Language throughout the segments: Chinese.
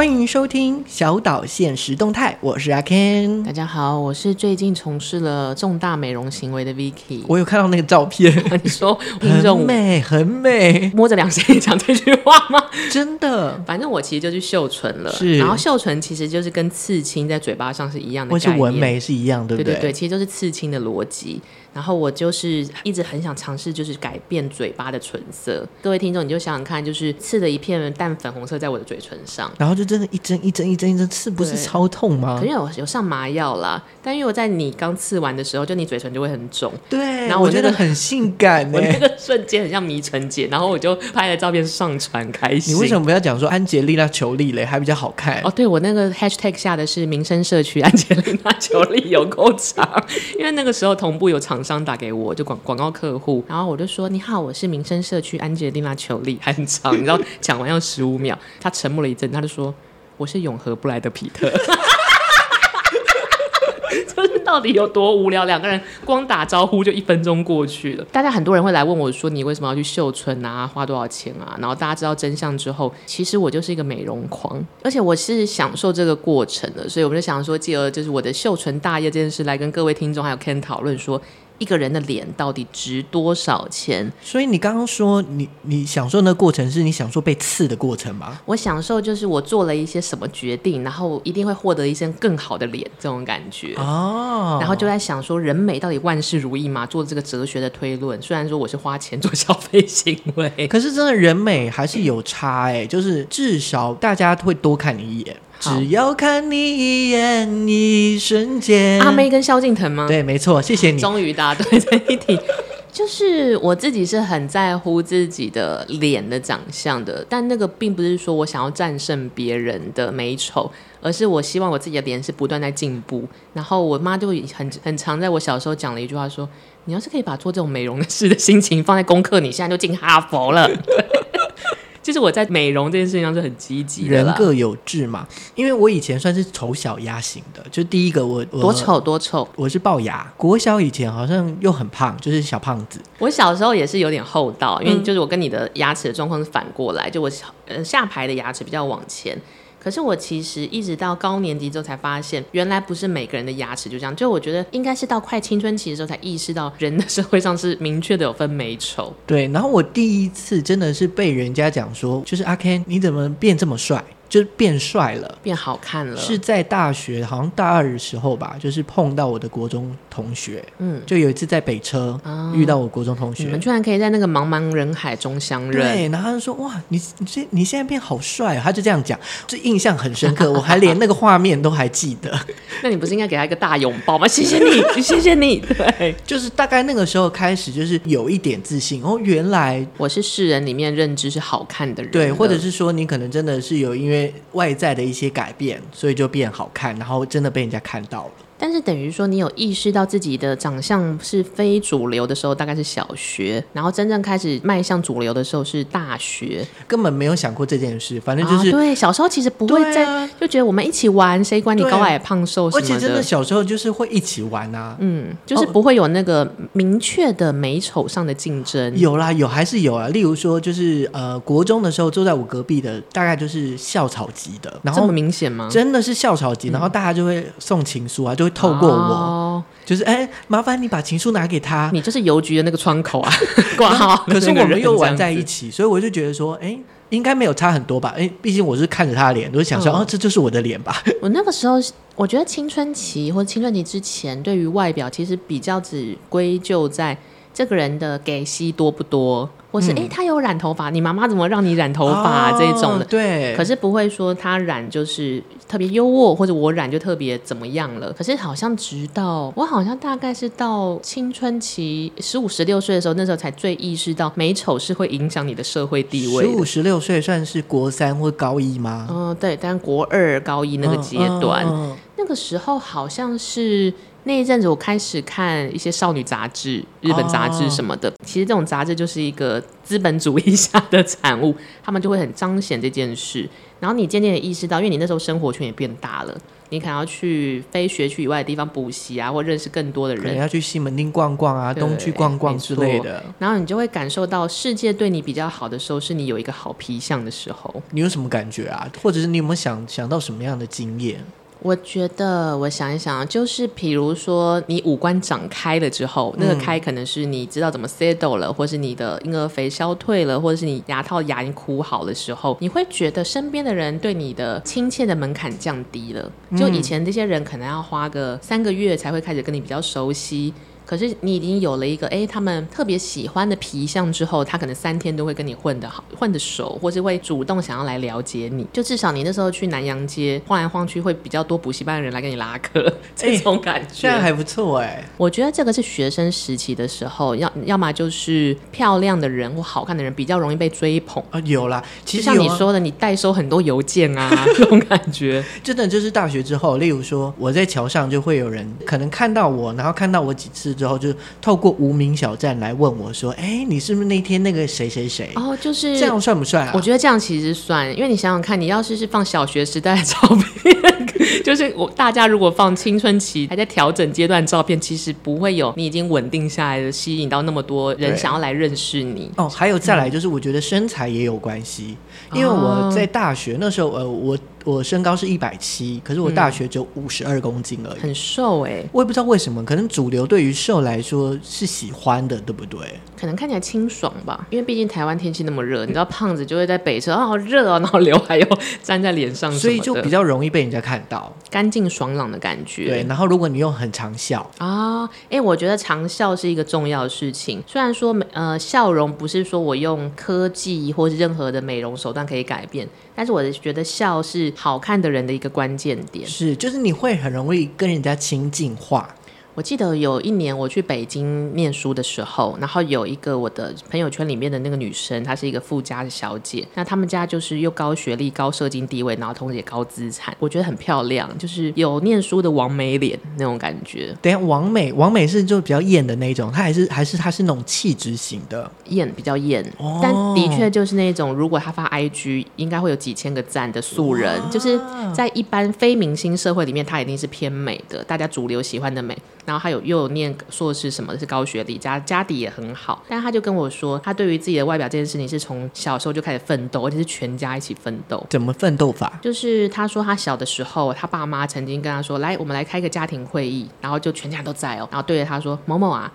欢迎收听小岛现实动态，我是阿 Ken。大家好，我是最近从事了重大美容行为的 Vicky。我有看到那个照片，你说很美，很美，摸着良心讲这句话吗？真的，反正我其实就去绣唇了。是，然后绣唇其实就是跟刺青在嘴巴上是一样的，或是纹眉是一样，对不对？对对对，其实就是刺青的逻辑。然后我就是一直很想尝试，就是改变嘴巴的唇色。各位听众，你就想想看，就是刺了一片淡粉红色在我的嘴唇上，然后就真的一针一针一针一针刺，不是超痛吗？可是有有上麻药啦，但因为我在你刚刺完的时候，就你嘴唇就会很肿。对，然后我、觉得很性感，我那个瞬间很像迷唇姐，然后我就拍了照片上传开心。你为什么不要讲说安洁莉娜裘丽嘞？还比较好看哦。对，我那个 hashtag 下的是民生社区安洁莉娜裘丽有够长，因为那个时候同步有厂商打给我。就广广告客户，然后我就说：“你好，我是民生社区安吉丽娜裘丽。”还很长，你知道，讲完要十五秒。他沉默了一阵，他就说：“我是永和布莱德皮特。” 这是到底有多无聊？两个人光打招呼就一分钟过去了。大家很多人会来问我说：“你为什么要去秀唇啊？花多少钱啊？”然后大家知道真相之后，其实我就是一个美容狂，而且我是享受这个过程的。所以我们就想说，借由就是我的秀唇大业这件事，来跟各位听众还有 Ken 讨论说。一个人的脸到底值多少钱？所以你刚刚说你你享受那个过程，是你享受被刺的过程吗？我享受就是我做了一些什么决定，然后一定会获得一些更好的脸，这种感觉哦。然后就在想说，人美到底万事如意吗？做这个哲学的推论。虽然说我是花钱做消费行为，可是真的人美还是有差哎、欸，就是至少大家会多看你一眼。只要看你一眼，一瞬间。阿妹跟萧敬腾吗？对，没错，谢谢你。终于答对这一题。就是我自己是很在乎自己的脸的长相的，但那个并不是说我想要战胜别人的美丑，而是我希望我自己的脸是不断在进步。然后我妈就很很常在我小时候讲了一句话说：“你要是可以把做这种美容的事的心情放在功课，你现在就进哈佛了。” 其实我在美容这件事情上是很积极的。人各有志嘛，因为我以前算是丑小鸭型的，就第一个我，我多丑多丑，我是龅牙。国小以前好像又很胖，就是小胖子。我小时候也是有点厚道，因为就是我跟你的牙齿的状况是反过来，就我呃下排的牙齿比较往前。可是我其实一直到高年级之后才发现，原来不是每个人的牙齿就这样。就我觉得应该是到快青春期的时候才意识到，人的社会上是明确的有分美丑。对，然后我第一次真的是被人家讲说，就是阿 Ken，你怎么变这么帅？就是变帅了，变好看了。是在大学，好像大二的时候吧，就是碰到我的国中同学。嗯，就有一次在北车、哦、遇到我国中同学，你们居然可以在那个茫茫人海中相认。对，然后他就说：“哇，你你现你现在变好帅啊！”他就这样讲，就印象很深刻，我还连那个画面都还记得。那你不是应该给他一个大拥抱吗？谢谢你，谢谢你。对，就是大概那个时候开始，就是有一点自信。哦，原来我是世人里面认知是好看的人的。对，或者是说你可能真的是有因为。外在的一些改变，所以就变好看，然后真的被人家看到了。但是等于说，你有意识到自己的长相是非主流的时候，大概是小学；然后真正开始迈向主流的时候是大学。根本没有想过这件事，反正就是、啊、对。小时候其实不会在，啊、就觉得我们一起玩，谁管你高矮胖瘦什么的。而且真的小时候就是会一起玩啊，嗯，就是不会有那个明确的美丑上的竞争。有啦，有还是有啊。例如说，就是呃，国中的时候坐在我隔壁的，大概就是校草级的，然后这么明显吗？真的是校草级，然后大家就会送情书啊，就会。透过我，哦、就是哎、欸，麻烦你把情书拿给他。你就是邮局的那个窗口啊，挂号。可是我们又玩在一起，所以我就觉得说，哎、欸，应该没有差很多吧？哎、欸，毕竟我是看着他的脸，我就想说，哦，哦，这就是我的脸吧。我那个时候，我觉得青春期或者青春期之前，对于外表其实比较只归咎在这个人的给息多不多。或是哎、嗯欸，他有染头发，你妈妈怎么让你染头发、啊哦、这种的？对。可是不会说他染就是特别优渥，或者我染就特别怎么样了。可是好像直到我好像大概是到青春期十五十六岁的时候，那时候才最意识到美丑是会影响你的社会地位。十五十六岁算是国三或高一吗？嗯，对，但国二高一那个阶段。那个时候好像是那一阵子我开始看一些少女杂志、日本杂志什么的，哦、其实这种杂志就是一个资本主义下的产物，他们就会很彰显这件事。然后你渐渐的意识到，因为你那时候生活圈也变大了，你可能要去非学区以外的地方补习啊，或认识更多的人，可能要去西门町逛逛啊，东区逛逛之类的。然后你就会感受到世界对你比较好的时候，是你有一个好皮相的时候。你有什么感觉啊？或者是你有没有想想到什么样的经验？我觉得，我想一想，就是比如说，你五官长开了之后，那个开可能是你知道怎么 settle 了，或是你的婴儿肥消退了，或者是你牙套牙龈箍好的时候，你会觉得身边的人对你的亲切的门槛降低了。就以前这些人可能要花个三个月才会开始跟你比较熟悉。可是你已经有了一个哎，他们特别喜欢的皮相之后，他可能三天都会跟你混得好，混得熟，或是会主动想要来了解你。就至少你那时候去南洋街晃来晃去，会比较多补习班的人来跟你拉客，这种感觉。现在还不错哎。我觉得这个是学生时期的时候，要要么就是漂亮的人或好看的人比较容易被追捧啊。有啦，其实像你说的，你代收很多邮件啊，这种感觉。真的就是大学之后，例如说我在桥上就会有人可能看到我，然后看到我几次。之后就透过无名小站来问我说：“哎，你是不是那天那个谁谁谁？”哦，就是这样算不算啊？我觉得这样其实算，因为你想想看，你要是是放小学时代的照片，就是我大家如果放青春期还在调整阶段照片，其实不会有你已经稳定下来的吸引到那么多人想要来认识你。哦，还有再来就是，我觉得身材也有关系，嗯、因为我在大学那时候，呃，我。我身高是一百七，可是我大学只有五十二公斤而已，嗯、很瘦哎、欸。我也不知道为什么，可能主流对于瘦来说是喜欢的，对不对？可能看起来清爽吧，因为毕竟台湾天气那么热，你知道胖子就会在北车啊，好热哦，然后刘海又粘在脸上，所以就比较容易被人家看到，干净爽朗的感觉。对，然后如果你又很长笑啊，哎、欸，我觉得长笑是一个重要的事情。虽然说呃，笑容不是说我用科技或是任何的美容手段可以改变。但是我觉得笑是好看的人的一个关键点，是就是你会很容易跟人家亲近化。我记得有一年我去北京念书的时候，然后有一个我的朋友圈里面的那个女生，她是一个富家的小姐。那他们家就是又高学历、高社经地位，然后同时也高资产，我觉得很漂亮，就是有念书的王美脸那种感觉。等下，王美，王美是就比较艳的那种，她还是还是她是那种气质型的艳，比较艳。哦、但的确就是那种，如果她发 IG，应该会有几千个赞的素人，就是在一般非明星社会里面，她一定是偏美的，大家主流喜欢的美。然后他有又有念硕士什么的，是高学历，家家底也很好。但他就跟我说，他对于自己的外表这件事情是从小时候就开始奋斗，而且是全家一起奋斗。怎么奋斗法？就是他说他小的时候，他爸妈曾经跟他说：“来，我们来开个家庭会议。”然后就全家都在哦，然后对着他说：“某某啊。”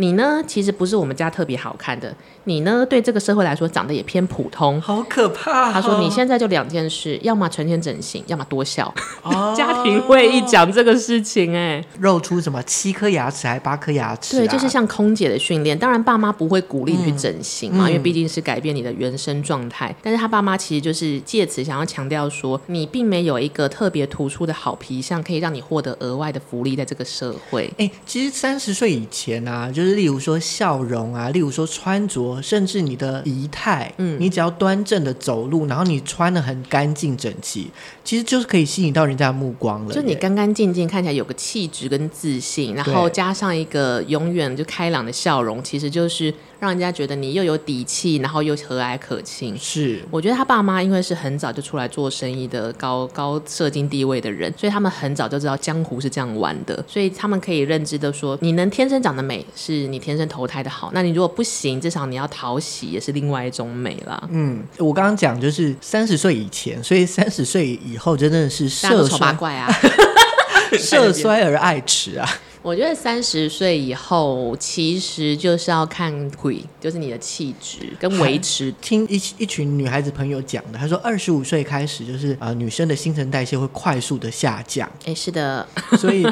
你呢？其实不是我们家特别好看的。你呢？对这个社会来说，长得也偏普通。好可怕哦！他说：“你现在就两件事，要么存钱整形，要么多笑。哦”家庭会议讲这个事情，哎，露出什么七颗牙齿还八颗牙齿啊？对，就是像空姐的训练。当然，爸妈不会鼓励你去整形嘛，嗯，因为毕竟是改变你的原生状态。但是他爸妈其实就是借此想要强调说，你并没有一个特别突出的好皮相，可以让你获得额外的福利，在这个社会。哎，其实三十岁以前啊，就是。例如说笑容啊，例如说穿着，甚至你的仪态，嗯，你只要端正的走路，然后你穿的很干净整齐，其实就是可以吸引到人家的目光了。就你干干净净，看起来有个气质跟自信，然后加上一个永远就开朗的笑容，其实就是。让人家觉得你又有底气，然后又和蔼可亲。是，我觉得他爸妈因为是很早就出来做生意的高高社经地位的人，所以他们很早就知道江湖是这样玩的，所以他们可以认知的说，你能天生长得美，是你天生投胎的好。那你如果不行，至少你要讨喜，也是另外一种美啦。嗯，我刚刚讲就是三十岁以前，所以三十岁以后真的是色衰八怪啊，色衰而爱弛啊。我觉得三十岁以后，其实就是要看腿，就是你的气质跟维持。听一一群女孩子朋友讲的，她说二十五岁开始就是啊、呃，女生的新陈代谢会快速的下降。哎，是的，所以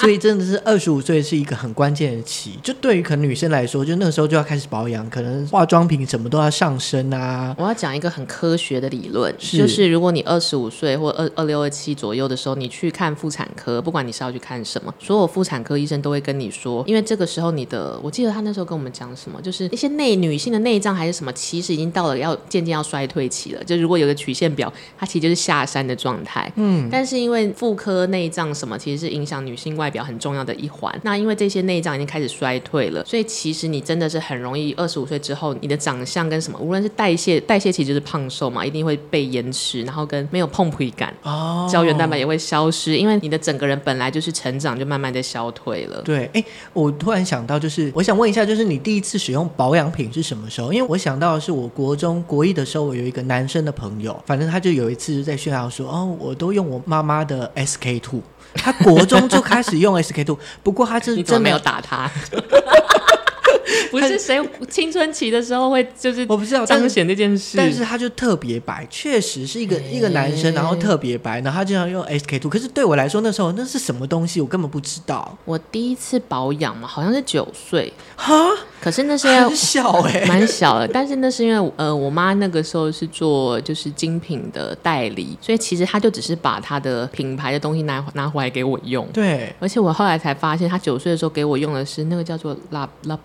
所以真的是二十五岁是一个很关键的期。就对于可能女生来说，就那个时候就要开始保养，可能化妆品什么都要上身啊。我要讲一个很科学的理论，是就是如果你二十五岁或二二六二七左右的时候，你去看妇产科，不管你是要去看什么，所有妇产科。医生都会跟你说，因为这个时候你的，我记得他那时候跟我们讲什么，就是一些内女性的内脏还是什么，其实已经到了要渐渐要衰退期了。就如果有个曲线表，它其实就是下山的状态。嗯，但是因为妇科内脏什么，其实是影响女性外表很重要的一环。那因为这些内脏已经开始衰退了，所以其实你真的是很容易二十五岁之后，你的长相跟什么，无论是代谢，代谢其实就是胖瘦嘛，一定会被延迟，然后跟没有碰皮感，哦，胶原蛋白也会消失，因为你的整个人本来就是成长就慢慢的消退了。对，哎，我突然想到，就是我想问一下，就是你第一次使用保养品是什么时候？因为我想到的是我国中国一的时候，我有一个男生的朋友，反正他就有一次在炫耀说，哦，我都用我妈妈的 SK two。他国中就开始用 SK two，不过他是 真没有打他。不是谁青春期的时候会就是我不知道彰显这件事，但是他就特别白，确实是一个一个男生，然后特别白，然后他经常用 SK two。可是对我来说，那时候那是什么东西，我根本不知道。我第一次保养嘛，好像是九岁哈，可是那是 很小哎、欸，蛮小的。但是那是因为呃，我妈那个时候是做就是精品的代理，所以其实他就只是把他的品牌的东西拿拿回来给我用。对，而且我后来才发现，他九岁的时候给我用的是那个叫做 La La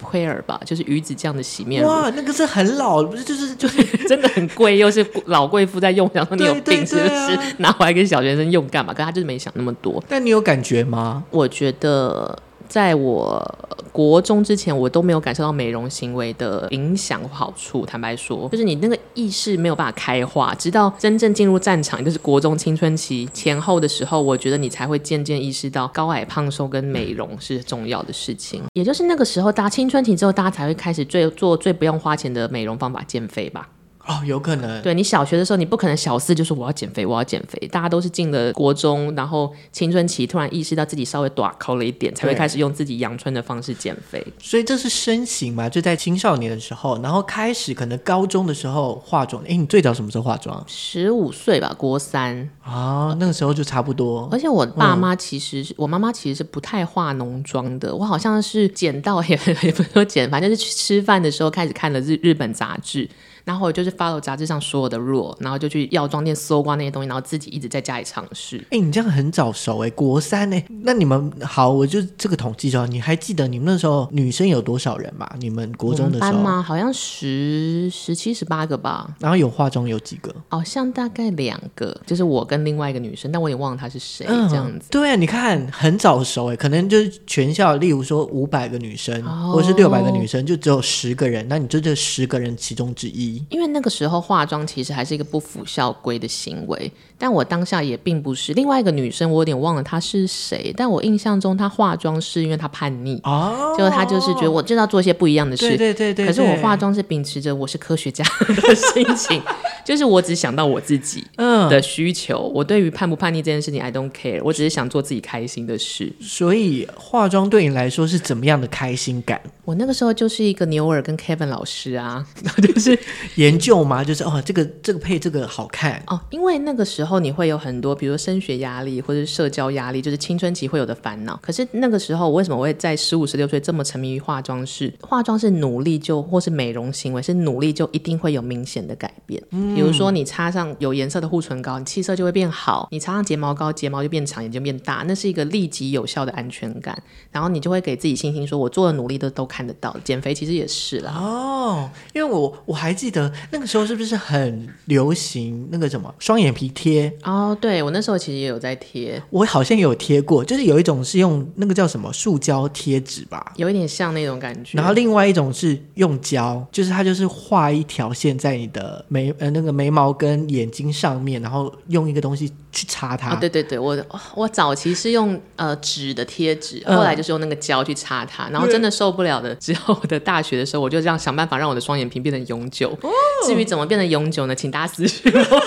就是鱼子酱的洗面乳，哇，那个是很老，不是就是 就是真的很贵，又是老贵妇在用，想说你有病是不是？啊、拿回来给小学生用干嘛？可他就是没想那么多。但你有感觉吗？我觉得。在我国中之前，我都没有感受到美容行为的影响好处。坦白说，就是你那个意识没有办法开化，直到真正进入战场，就是国中青春期前后的时候，我觉得你才会渐渐意识到高矮胖瘦跟美容是重要的事情。也就是那个时候，大家青春期之后，大家才会开始最做最不用花钱的美容方法——减肥吧。哦，有可能。对，你小学的时候，你不可能小四就说我要减肥，我要减肥。大家都是进了国中，然后青春期突然意识到自己稍微短抠了一点，才会开始用自己阳春的方式减肥。所以这是身形嘛？就在青少年的时候，然后开始可能高中的时候化妆。哎，你最早什么时候化妆？十五岁吧，国三啊，那个时候就差不多。而且我爸妈其实是、嗯、我妈妈其实是不太化浓妆的。我好像是捡到也 也不说捡，反正就是去吃饭的时候开始看了日日本杂志。然后我就是 follow 杂志上所有的 rule，然后就去药妆店搜刮那些东西，然后自己一直在家里尝试。哎，你这样很早熟哎，国三哎，那你们好，我就这个统计就好。你还记得你们那时候女生有多少人吗？你们国中的时候？好像十十七十八个吧。然后有化妆有几个？好像大概两个，就是我跟另外一个女生，但我也忘了她是谁。嗯、这样子。对啊，你看很早熟哎，可能就是全校，例如说五百个女生，哦、或者是六百个女生，就只有十个人，那你就这十个人其中之一。因为那个时候化妆其实还是一个不符校规的行为，但我当下也并不是。另外一个女生，我有点忘了她是谁，但我印象中她化妆是因为她叛逆哦，就她就是觉得我就要做一些不一样的事，对对对对。可是我化妆是秉持着我是科学家的心情，就是我只想到我自己的需求，嗯、我对于叛不叛逆这件事情 I don't care，我只是想做自己开心的事。所以化妆对你来说是怎么样的开心感？我那个时候就是一个牛耳跟 Kevin 老师啊，就是研究嘛，就是哦，这个这个配这个好看哦。因为那个时候你会有很多，比如说升学压力或者是社交压力，就是青春期会有的烦恼。可是那个时候，我为什么会在十五、十六岁这么沉迷于化妆？是化妆是努力就，或是美容行为是努力就一定会有明显的改变。嗯，比如说你擦上有颜色的护唇膏，你气色就会变好；你擦上睫毛膏，睫毛就变长，眼睛变大。那是一个立即有效的安全感，然后你就会给自己信心，说我做的努力都都看得到。减肥其实也是啦。哦，因为我我还记得那个时候是不是很流行那个什么双眼皮贴？哦，对，我那时候其实也有在贴，我好像有贴过，就是有一种是用那个叫什么塑胶贴纸吧，有一点像那种感觉。然后另外一种是用胶，就是它就是画一条线在你的眉呃那个眉毛跟眼睛上面，然后用一个东西去擦它。哦，对对对，我我早期是用呃纸的贴纸，后来就是用那个胶去擦它，嗯、然后真的受不了的之后。我的大学的时候，我就这样想办法让我的双眼皮变成永久。哦、至于怎么变成永久呢？请大家私信我。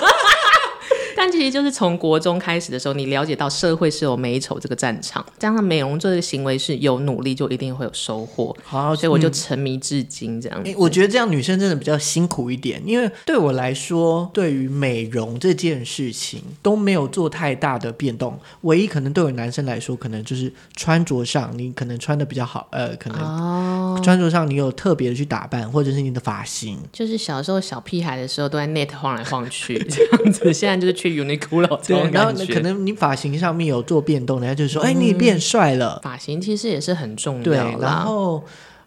但其实就是从国中开始的时候，你了解到社会是有美丑这个战场，加上美容这个行为是有努力就一定会有收获。好，所以我就沉迷至今这样、嗯欸。我觉得这样女生真的比较辛苦一点，因为对我来说，对于美容这件事情都没有做太大的变动。唯一可能对我男生来说，可能就是穿着上，你可能穿的比较好，呃，可能穿着上你有特别的去打扮，或者是你的发型，就是小时候小屁孩的时候都在 Net 晃来晃去这样子，现在就是去 Uniqlo 对，然后可能你发型上面有做变动，人家就说：“哎、嗯，你变帅了。”发型其实也是很重要。对，然后。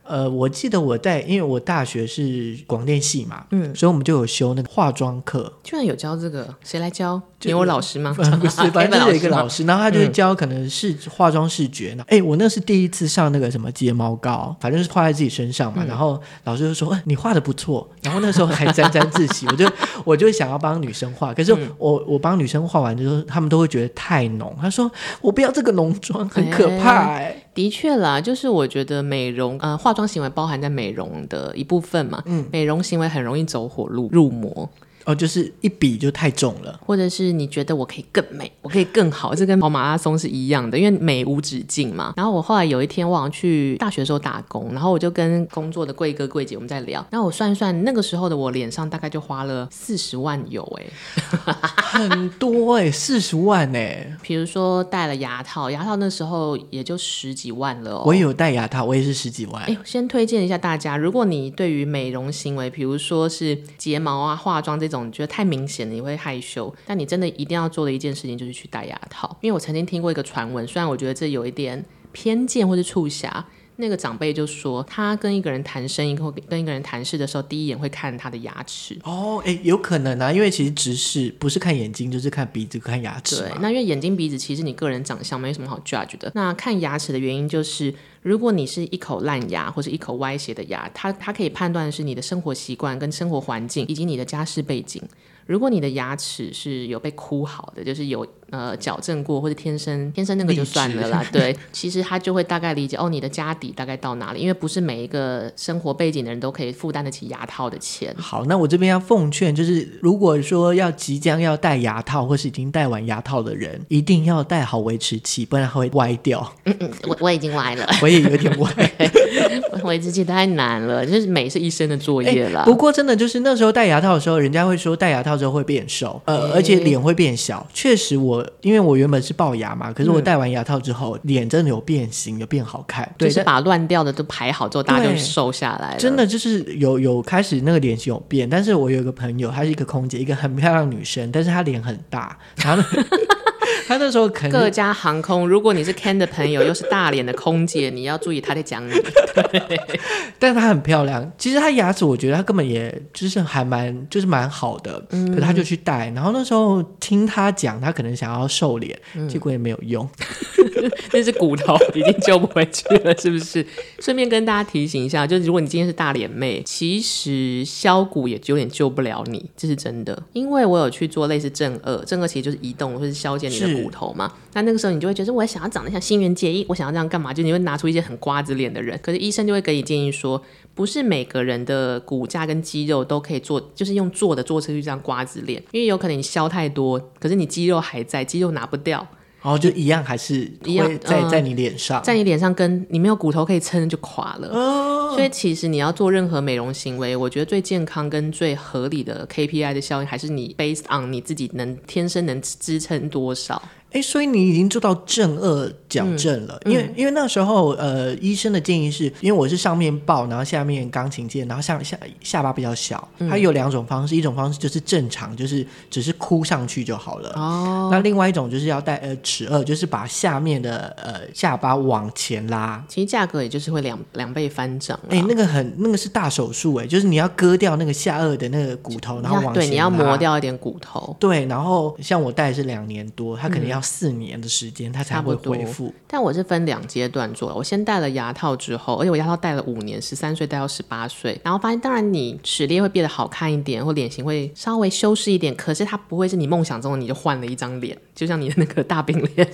呃，我记得我在，因为我大学是广电系嘛，嗯，所以我们就有修那个化妆课，居然有教这个，谁来教？有我老师吗？嗯、不是，反正就有一个老师，然后他就是教可能是化妆视觉呢。哎、嗯，我那是第一次上那个什么睫毛膏，反正是画在自己身上嘛。嗯、然后老师就说：“哎，你画的不错。”然后那时候还沾沾自喜，我就我就想要帮女生画，可是我我帮女生画完之后，他们都会觉得太浓。他说：“我不要这个浓妆，很可怕。”哎，的确啦，就是我觉得美容呃化妆行为包含在美容的一部分嘛。嗯，美容行为很容易走火入入魔。哦，就是一比就太重了，或者是你觉得我可以更美，我可以更好，这跟跑马拉松是一样的，因为美无止境嘛。然后我后来有一天，我好像去大学的时候打工，然后我就跟工作的贵哥贵姐我们在聊，然后我算一算，那个时候的我脸上大概就花了四十万有哎，很多哎，四十万哎。比如说戴了牙套，牙套那时候也就十几万了哦。我也有戴牙套，我也是十几万。哎，先推荐一下大家，如果你对于美容行为，比如说是睫毛啊、化妆这种。你觉得太明显了，你会害羞。但你真的一定要做的一件事情就是去戴牙套，因为我曾经听过一个传闻，虽然我觉得这有一点偏见或是促狭。那个长辈就说，他跟一个人谈生意或跟一个人谈事的时候，第一眼会看他的牙齿。哦，哎，有可能啊，因为其实直视不是看眼睛，就是看鼻子、看牙齿。对，那因为眼睛、鼻子其实你个人长相没什么好 judge 的。那看牙齿的原因就是，如果你是一口烂牙或者一口歪斜的牙，他他可以判断的是你的生活习惯跟生活环境以及你的家世背景。如果你的牙齿是有被箍好的，就是有呃矫正过或者天生天生那个就算了啦。对，其实他就会大概理解哦，你的家底大概到哪里，因为不是每一个生活背景的人都可以负担得起牙套的钱。好，那我这边要奉劝，就是如果说要即将要戴牙套或是已经戴完牙套的人，一定要戴好维持器，不然会歪掉。嗯嗯，我我已经歪了，我也有点歪。维持器太难了，就是美是一生的作业了。不过真的就是那时候戴牙套的时候，人家会说戴牙套。之后会变瘦，呃，而且脸会变小。确实我，我因为我原本是龅牙嘛，可是我戴完牙套之后，脸、嗯、真的有变形，有变好看。对，就是把乱掉的都排好之后，大家就瘦下来了。真的就是有有开始那个脸型有变。但是我有一个朋友，她是一个空姐，一个很漂亮女生，但是她脸很大，然后。他那时候可能各家航空，如果你是 Ken 的朋友，又是大脸的空姐，你要注意他在讲你。对，但是她很漂亮。其实她牙齿，我觉得她根本也就是还蛮，就是蛮好的。嗯，可是她就去戴。然后那时候听她讲，她可能想要瘦脸，嗯，结果也没有用。那是骨头已经救不回去了，是不是？顺便跟大家提醒一下，就是如果你今天是大脸妹，其实削骨也有点救不了你，这是真的。因为我有去做类似正颚，正颚其实就是移动或是削减你的。骨头嘛，那那个时候你就会觉得，我想要长得像新垣结衣，我想要这样干嘛？就你会拿出一些很瓜子脸的人，可是医生就会给你建议说，不是每个人的骨架跟肌肉都可以做，就是用做的做出去这样瓜子脸，因为有可能你削太多，可是你肌肉还在，肌肉拿不掉。然后就一样，还是一样在在你脸上，在你脸上跟你没有骨头可以撑就垮了。哦。所以其实你要做任何美容行为，我觉得最健康跟最合理的 KPI 的效应，还是你 based on 你自己能天生能支撑多少。哎，所以你已经做到正颚矫正了，嗯、因为、嗯、因为那时候呃，医生的建议是，因为我是上面爆，然后下面钢琴键，然后下下下巴比较小，它有两种方式，一种方式就是正常，就是只是箍上去就好了。哦，那另外一种就是要戴呃齿颚，就是把下面的呃下巴往前拉，其实价格也就是会两两倍翻涨。哎，那个很那个是大手术哎，就是你要割掉那个下颚的那个骨头，然后往前拉，对，你要磨掉一点骨头。对，然后像我戴是两年多，他肯定要。四年的时间，它才会恢复。但我是分两阶段做的，我先戴了牙套之后，而且我牙套戴了五年，十三岁戴到十八岁，然后发现，当然你齿列会变得好看一点，或脸型会稍微修饰一点，可是它不会是你梦想中的，你就换了一张脸，就像你的那个大饼脸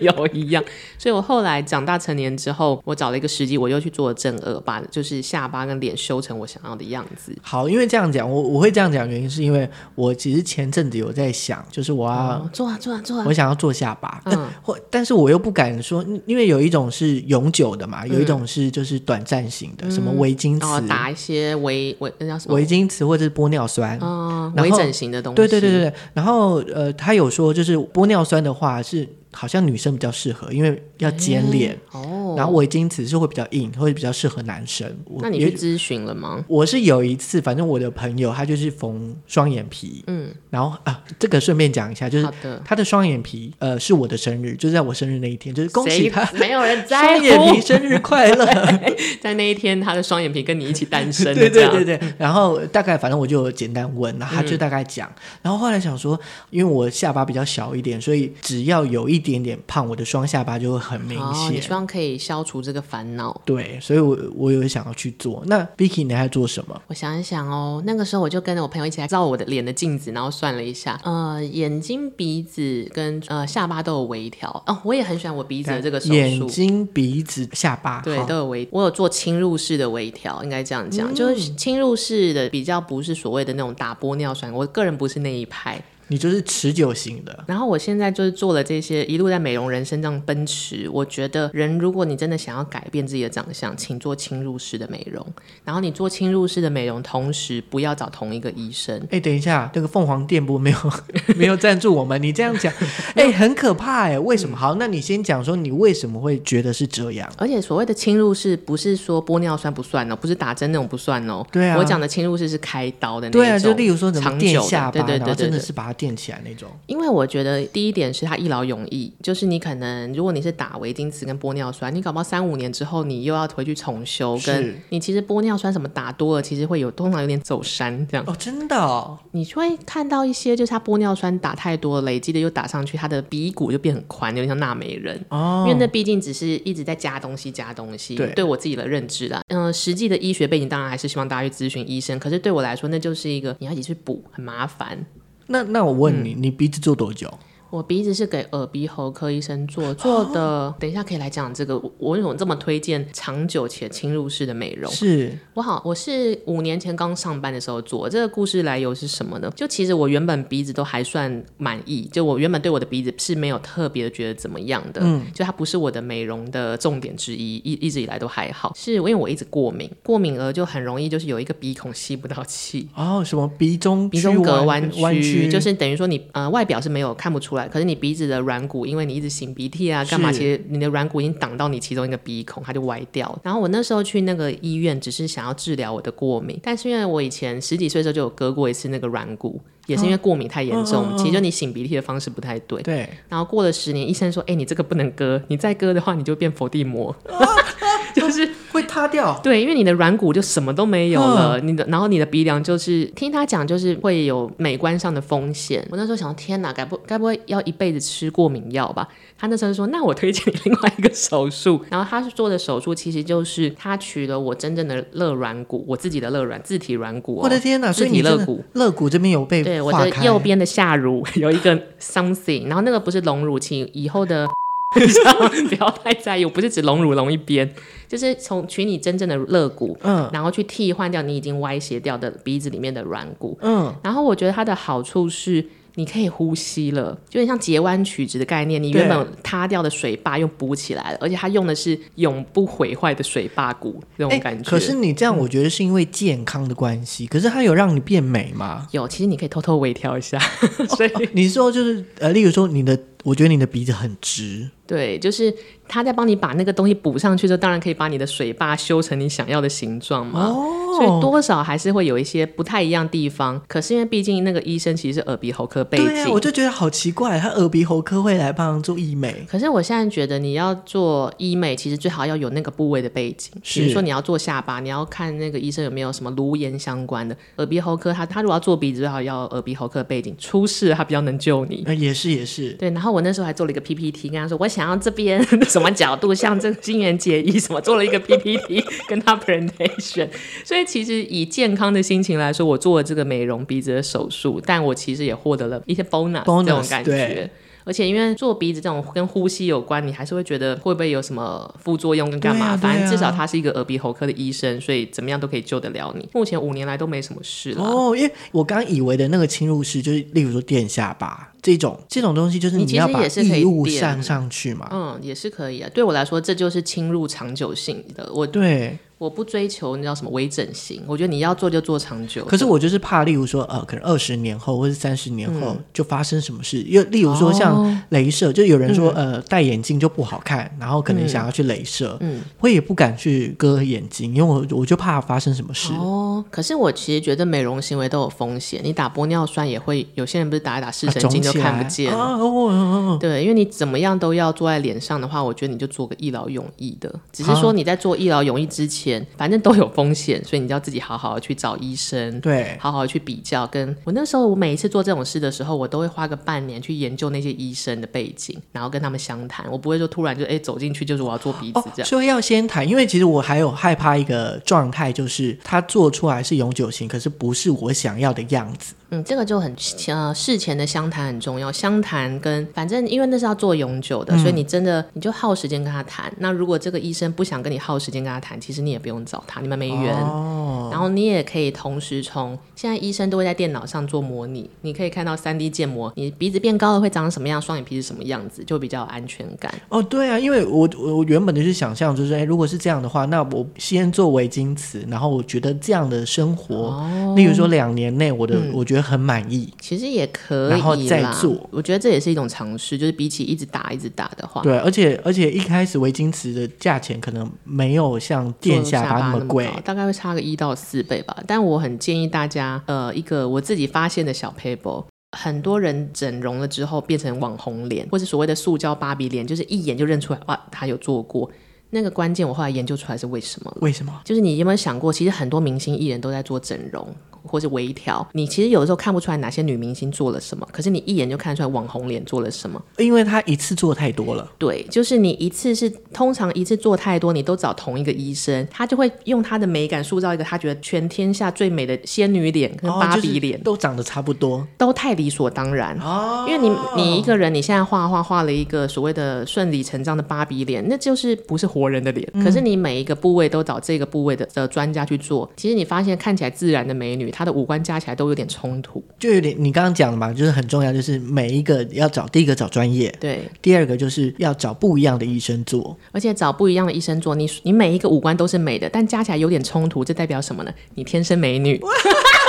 有一样。所以我后来长大成年之后，我找了一个时机，我又去做了正颚，把就是下巴跟脸修成我想要的样子。好，因为这样讲，我我会这样讲，原因是因为我其实前阵子有在想，就是我要、哦、做啊做啊做啊，我想要做。下巴，嗯，或但是我又不敢说，因为有一种是永久的嘛，有一种是就是短暂型的，什么维金瓷，哦，打一些维维那叫什么维金词或者是玻尿酸，嗯，微整形的东西，对对对对对。然后呃，他有说就是玻玻尿酸的话是。好像女生比较适合，因为要尖脸哦。然后围巾词是会比较硬，会比较适合男生。那你去咨询了吗？我是有一次，反正我的朋友他就是缝双眼皮，嗯，然后啊，这个顺便讲一下，就是他的双眼皮，呃，是我的生日，就是在我生日那一天，就是恭喜他，没有人在乎，双眼皮生日快乐，在那一天他的双眼皮跟你一起单身，对对对对。然后大概反正我就简单问，然后他就大概讲，嗯、然后后来想说，因为我下巴比较小一点，所以只要有一点点胖，我的双下巴就会很明显。哦、你希望可以消除这个烦恼？对，所以我我有想要去做。那 Vicky 你还做什么？我想一想哦，那个时候我就跟着我朋友一起来照我的脸的镜子，然后算了一下，呃，眼睛、鼻子跟呃下巴都有微调。哦，我也很喜欢我鼻子的这个手术。眼睛、鼻子、下巴，对，都有微。我有做侵入式的微调，应该这样讲，嗯、就是侵入式的比较不是所谓的那种打玻尿酸，我个人不是那一派。你就是持久型的，然后我现在就是做了这些，一路在美容人生这样奔驰。我觉得人，如果你真的想要改变自己的长相，请做侵入式的美容。然后你做侵入式的美容，同时不要找同一个医生。哎，等一下，那个凤凰电波没有 没有赞助我们，你这样讲，哎，很可怕哎。为什么？好，那你先讲说你为什么会觉得是这样？而且所谓的侵入式，不是说玻尿酸不算哦，不是打针那种不算哦。对啊，我讲的侵入式是开刀的那种。对啊，就例如说怎么垫下巴，对对对，对，真的是把它垫起来那种。因为我觉得第一点是它一劳永逸，就是你可能如果你是打维金瓷跟玻尿酸，你搞不好三五年之后你又要回去重修，跟你其实玻尿酸什么打多了，其实会有通常有点走山这样。哦，真的哦，你就会看到一些就是它玻尿酸打太多，累积的又打上去，它的鼻骨就变很宽，有点像纳美人。哦，因为那毕竟只是一直在加东西加东西。对，对我自己的认知啦，嗯、呃，实际的医学背景当然还是希望大家去咨询医生，可是对我来说，那就是一个你要一起去补，很麻烦。那那我问你，嗯、你鼻子做多久？我鼻子是给耳鼻喉科医生做做的，哦、等一下可以来讲这个。我为什么这么推荐长久且侵入式的美容？是我好，我是五年前刚上班的时候做。这个故事来由是什么呢？就其实我原本鼻子都还算满意，就我原本对我的鼻子是没有特别的觉得怎么样的，嗯，就它不是我的美容的重点之一，一一直以来都还好。是因为我一直过敏，过敏而就很容易就是有一个鼻孔吸不到气。哦，什么鼻中鼻中隔弯曲，就是等于说你呃外表是没有看不出来，可是你鼻子的软骨，因为你一直擤鼻涕啊，干嘛？其实你的软骨已经挡到你其中一个鼻孔，它就歪掉了。然后我那时候去那个医院，只是想要治疗我的过敏，但是因为我以前十几岁的时候就有割过一次那个软骨，也是因为过敏太严重。哦、其实就你擤鼻涕的方式不太对。对。然后过了十年，医生说：“哎、欸，你这个不能割，你再割的话，你就变佛地魔。啊” 就是会塌掉，对，因为你的软骨就什么都没有了，嗯、你的，然后你的鼻梁就是听他讲，就是会有美观上的风险。我那时候想，天哪，该不该不会要一辈子吃过敏药吧？他那时候说，那我推荐你另外一个手术。然后他是做的手术，其实就是他取了我真正的肋软骨，我自己的肋软自体软骨、哦。我的天哪，自体肋骨，肋骨这边有被对，我的右边的下乳 有一个 something，然后那个不是隆乳，请以后的。不要太在意，我不是指隆乳隆一边，就是从取你真正的肋骨，嗯，然后去替换掉你已经歪斜掉的鼻子里面的软骨，嗯，然后我觉得它的好处是。你可以呼吸了，就有点像截弯曲直的概念。你原本塌掉的水坝又补起来了，而且它用的是永不毁坏的水坝骨，那种感觉。可是你这样，我觉得是因为健康的关系。嗯、可是它有让你变美吗？有，其实你可以偷偷微调一下。所以、哦、你说就是呃，例如说你的，我觉得你的鼻子很直。对，就是他在帮你把那个东西补上去之后，当然可以把你的水坝修成你想要的形状嘛。哦，所以多少还是会有一些不太一样地方。可是因为毕竟那个医生其实是耳鼻喉科背景，对啊，我就觉得好奇怪，他耳鼻喉科会来帮忙做医美。可是我现在觉得你要做医美，其实最好要有那个部位的背景。是比如说你要做下巴，你要看那个医生有没有什么颅颜相关的。耳鼻喉科他他如果要做鼻子，最好要耳鼻喉科背景，出事他比较能救你。呃，也是也是。对，然后我那时候还做了一个 PPT，跟他说我想。然后这边 什么角度，像这个金元结衣什么做了一个 PPT 跟他 presentation，所以其实以健康的心情来说，我做了这个美容鼻子的手术，但我其实也获得了一些 bonus, bonus 这种感觉。而且因为做鼻子这种跟呼吸有关，你还是会觉得会不会有什么副作用跟干嘛？啊啊、反正至少他是一个耳鼻喉科的医生，所以怎么样都可以救得了你。目前五年来都没什么事了。哦，因为我刚以为的那个侵入式，就是例如说垫下巴这种这种东西，就是你要把异物上上去嘛。嗯，也是可以啊。对我来说，这就是侵入长久性的。我对。我不追求那叫什么微整形，我觉得你要做就做长久。可是我就是怕，例如说呃，可能二十年后或者三十年后就发生什么事，又、嗯、例如说像镭射，哦、就有人说、嗯、呃戴眼镜就不好看，然后可能想要去镭射，嗯，我也不敢去割眼睛，因为我我就怕发生什么事。哦，可是我其实觉得美容行为都有风险，你打玻尿酸也会，有些人不是打一打视神经就看不见了、啊哦、对，因为你怎么样都要做在脸上的话，我觉得你就做个一劳永逸的，只是说你在做一劳永逸之前，反正都有风险，所以你就要自己好好的去找医生，对，好好的去比较。跟我那时候，我每一次做这种事的时候，我都会花个半年去研究那些医生的背景，然后跟他们详谈。我不会说突然就哎走进去就是我要做鼻子这样，哦、所以要先谈。因为其实我还有害怕一个状态，就是他做出来是永久型，可是不是我想要的样子。嗯，这个就很呃，事前的相谈很重要。相谈跟反正因为那是要做永久的，嗯、所以你真的你就耗时间跟他谈。那如果这个医生不想跟你耗时间跟他谈，其实你也不用找他，你们没缘。哦。然后你也可以同时从现在医生都会在电脑上做模拟，你可以看到三 D 建模，你鼻子变高了会长什么样，双眼皮是什么样子，就比较有安全感。哦，对啊，因为我我原本的是想象就是，哎，如果是这样的话，那我先做微晶瓷，然后我觉得这样的生活，哦、例如说两年内我的、嗯、我觉得很满意。其实也可以，然后再做。我觉得这也是一种尝试，就是比起一直打一直打的话，对，而且而且一开始微晶瓷的价钱可能没有像电下巴那么贵，大概会差个一到四倍吧。但我很建议大家，呃，一个我自己发现的小 paper，很多人整容了之后变成网红脸，或是所谓的塑胶芭比脸，就是一眼就认出来，哇，他有做过。那个关键我后来研究出来是为什么？为什么？就是你有没有想过，其实很多明星艺人都在做整容。或是微调，你其实有的时候看不出来哪些女明星做了什么，可是你一眼就看出来网红脸做了什么，因为她一次做太多了。对，就是你一次是通常一次做太多，你都找同一个医生，他就会用他的美感塑造一个他觉得全天下最美的仙女脸跟芭比脸，哦就是、都长得差不多，都太理所当然。哦，因为你你一个人你现在画画画了一个所谓的顺理成章的芭比脸，那就是不是活人的脸。嗯、可是你每一个部位都找这个部位的的专家去做，其实你发现看起来自然的美女，她的五官加起来都有点冲突，就有点你刚刚讲的嘛，就是很重要，就是每一个要找第一个找专业，对，第二个就是要找不一样的医生做，而且找不一样的医生做，你你每一个五官都是美的，但加起来有点冲突，这代表什么呢？你天生美女。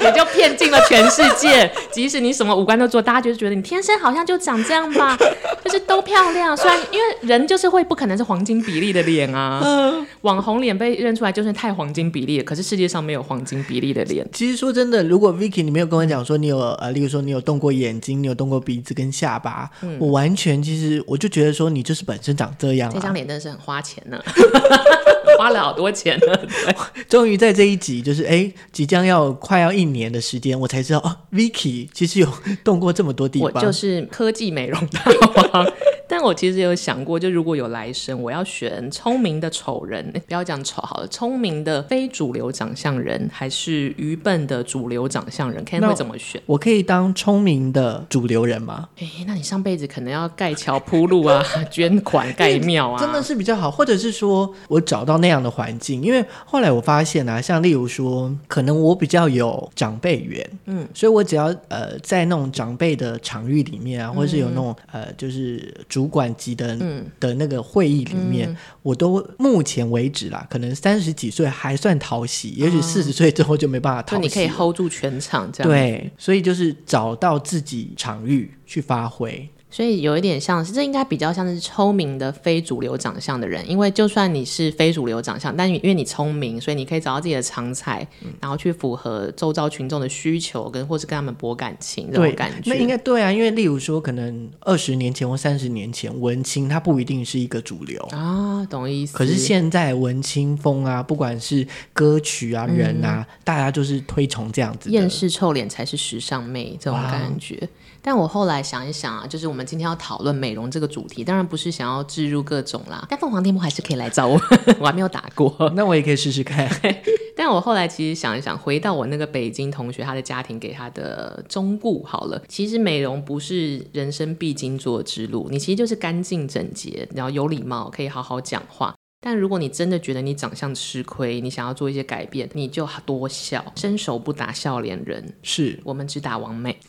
你就骗尽了全世界，即使你什么五官都做，大家就觉得你天生好像就长这样吧，就是都漂亮。虽然因为人就是会不可能是黄金比例的脸啊，嗯、网红脸被认出来就是太黄金比例了。可是世界上没有黄金比例的脸。其实说真的，如果 Vicky 你没有跟我讲说你有呃，例如说你有动过眼睛，你有动过鼻子跟下巴，嗯、我完全其实我就觉得说你就是本身长这样。这张脸真的是很花钱呢。花了好多钱呢，终于在这一集，就是哎，即将要快要一年的时间，我才知道啊，Vicky 其实有动过这么多地方，我就是科技美容大王。但我其实有想过，就如果有来生，我要选聪明的丑人，不要讲丑好了，聪明的非主流长相人，还是愚笨的主流长相人，看会怎么选？我可以当聪明的主流人吗？哎，那你上辈子可能要盖桥铺路啊，捐款盖庙啊，真的是比较好。或者是说我找到那样的环境，因为后来我发现啊，像例如说，可能我比较有长辈缘，嗯，所以我只要呃在那种长辈的场域里面啊，或者是有那种、嗯、呃就是。主管级的、嗯、的那个会议里面，嗯、我都目前为止啦，可能三十几岁还算讨喜，嗯、也许四十岁之后就没办法讨喜。那你可以 hold 住全场，这样对，所以就是找到自己场域去发挥。所以有一点像是，这应该比较像是聪明的非主流长相的人，因为就算你是非主流长相，但因为你聪明，所以你可以找到自己的长才，嗯、然后去符合周遭群众的需求，跟或是跟他们博感情这种感觉。那应该对啊，因为例如说，可能二十年前或三十年前，文青他不一定是一个主流啊，懂意思。可是现在文青风啊，不管是歌曲啊、人啊，嗯、大家就是推崇这样子，厌世臭脸才是时尚妹这种感觉。但我后来想一想啊，就是我们今天要讨论美容这个主题，当然不是想要置入各种啦。但凤凰电波还是可以来找我，我还没有打过，那我也可以试试看。但我后来其实想一想，回到我那个北京同学他的家庭给他的忠告好了，其实美容不是人生必经做之路，你其实就是干净整洁，然后有礼貌，可以好好讲话。但如果你真的觉得你长相吃亏，你想要做一些改变，你就多笑，伸手不打笑脸人。是，我们只打王美。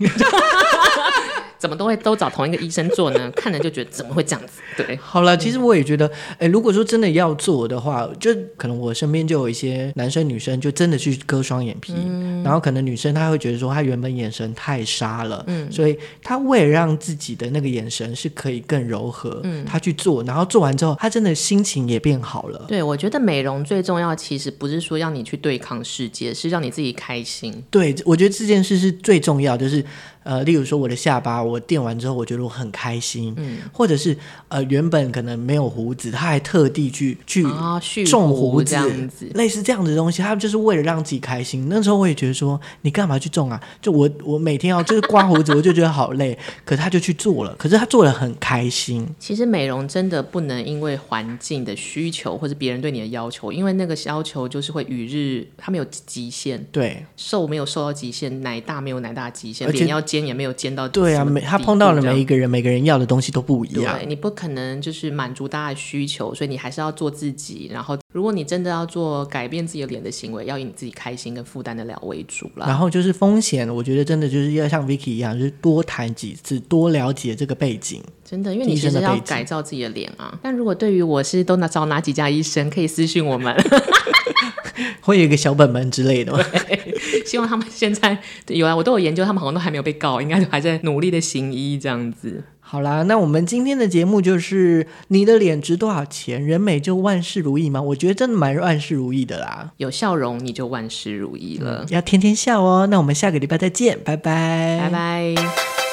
怎么都会都找同一个医生做呢？看着就觉得怎么会这样子？对，好了，其实我也觉得，哎、欸，如果说真的要做的话，就可能我身边就有一些男生女生就真的去割双眼皮，嗯、然后可能女生她会觉得说她原本眼神太杀了，嗯，所以她为了让自己的那个眼神是可以更柔和，嗯，她去做，然后做完之后，她真的心情也变好了。对，我觉得美容最重要，其实不是说让你去对抗世界，是让你自己开心。对，我觉得这件事是最重要，就是。呃，例如说我的下巴，我垫完之后，我觉得我很开心。嗯，或者是呃，原本可能没有胡子，他还特地去去种胡子，类似这样的东西，他们就是为了让自己开心。那时候我也觉得说，你干嘛去种啊？就我我每天要就是刮胡子，我就觉得好累。可是他就去做了，可是他做的很开心。其实美容真的不能因为环境的需求或者别人对你的要求，因为那个要求就是会与日，他没有极限。对，瘦没有瘦到极限，奶大没有奶大极限，脸要。尖也没有尖到对啊，每他碰到了每一个人，每个人要的东西都不一样。对，你不可能就是满足大家的需求，所以你还是要做自己。然后，如果你真的要做改变自己的脸的行为，要以你自己开心跟负担得了为主啦。然后就是风险，我觉得真的就是要像 Vicky 一样，就是多谈几次，多了解这个背景。真的，因为你其实要改造自己的脸啊。但如果对于我是都拿找哪几家医生，可以私信我们。会有一个小本本之类的吗？希望他们现在有啊，我都有研究，他们好像都还没有被告，应该就还在努力的行医这样子。好啦，那我们今天的节目就是你的脸值多少钱？人美就万事如意吗？我觉得真的蛮万事如意的啦，有笑容你就万事如意了，嗯，要天天笑哦。那我们下个礼拜再见，拜拜，拜拜。